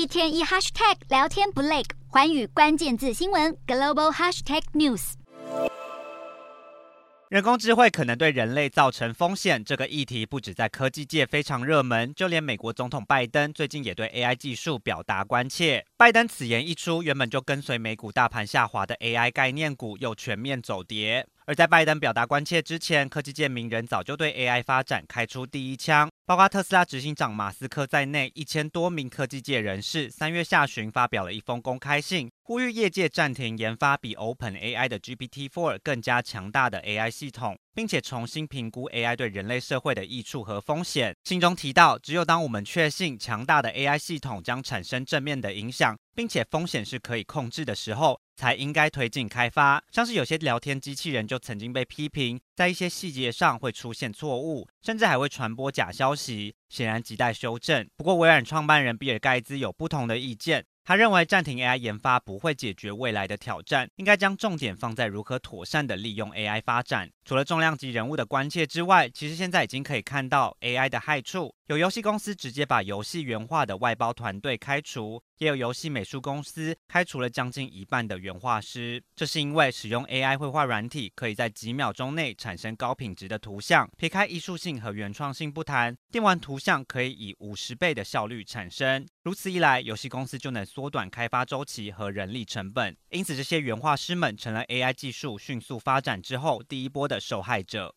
一天一 hashtag 聊天不累，环宇关键字新闻 global hashtag news。人工智慧可能对人类造成风险，这个议题不止在科技界非常热门，就连美国总统拜登最近也对 AI 技术表达关切。拜登此言一出，原本就跟随美股大盘下滑的 AI 概念股又全面走跌。而在拜登表达关切之前，科技界名人早就对 AI 发展开出第一枪，包括特斯拉执行长马斯克在内，一千多名科技界人士三月下旬发表了一封公开信，呼吁业界暂停研发比 OpenAI 的 GPT-4 更加强大的 AI 系统，并且重新评估 AI 对人类社会的益处和风险。信中提到，只有当我们确信强大的 AI 系统将产生正面的影响，并且风险是可以控制的时候，才应该推进开发。像是有些聊天机器人就曾经被批评，在一些细节上会出现错误，甚至还会传播假消息，显然亟待修正。不过，微软创办人比尔盖茨有不同的意见。他认为暂停 AI 研发不会解决未来的挑战，应该将重点放在如何妥善的利用 AI 发展。除了重量级人物的关切之外，其实现在已经可以看到 AI 的害处。有游戏公司直接把游戏原画的外包团队开除，也有游戏美术公司开除了将近一半的原画师。这是因为使用 AI 绘画软体，可以在几秒钟内产生高品质的图像。撇开艺术性和原创性不谈，电玩图像可以以五十倍的效率产生。如此一来，游戏公司就能缩短开发周期和人力成本。因此，这些原画师们成了 AI 技术迅速发展之后第一波的受害者。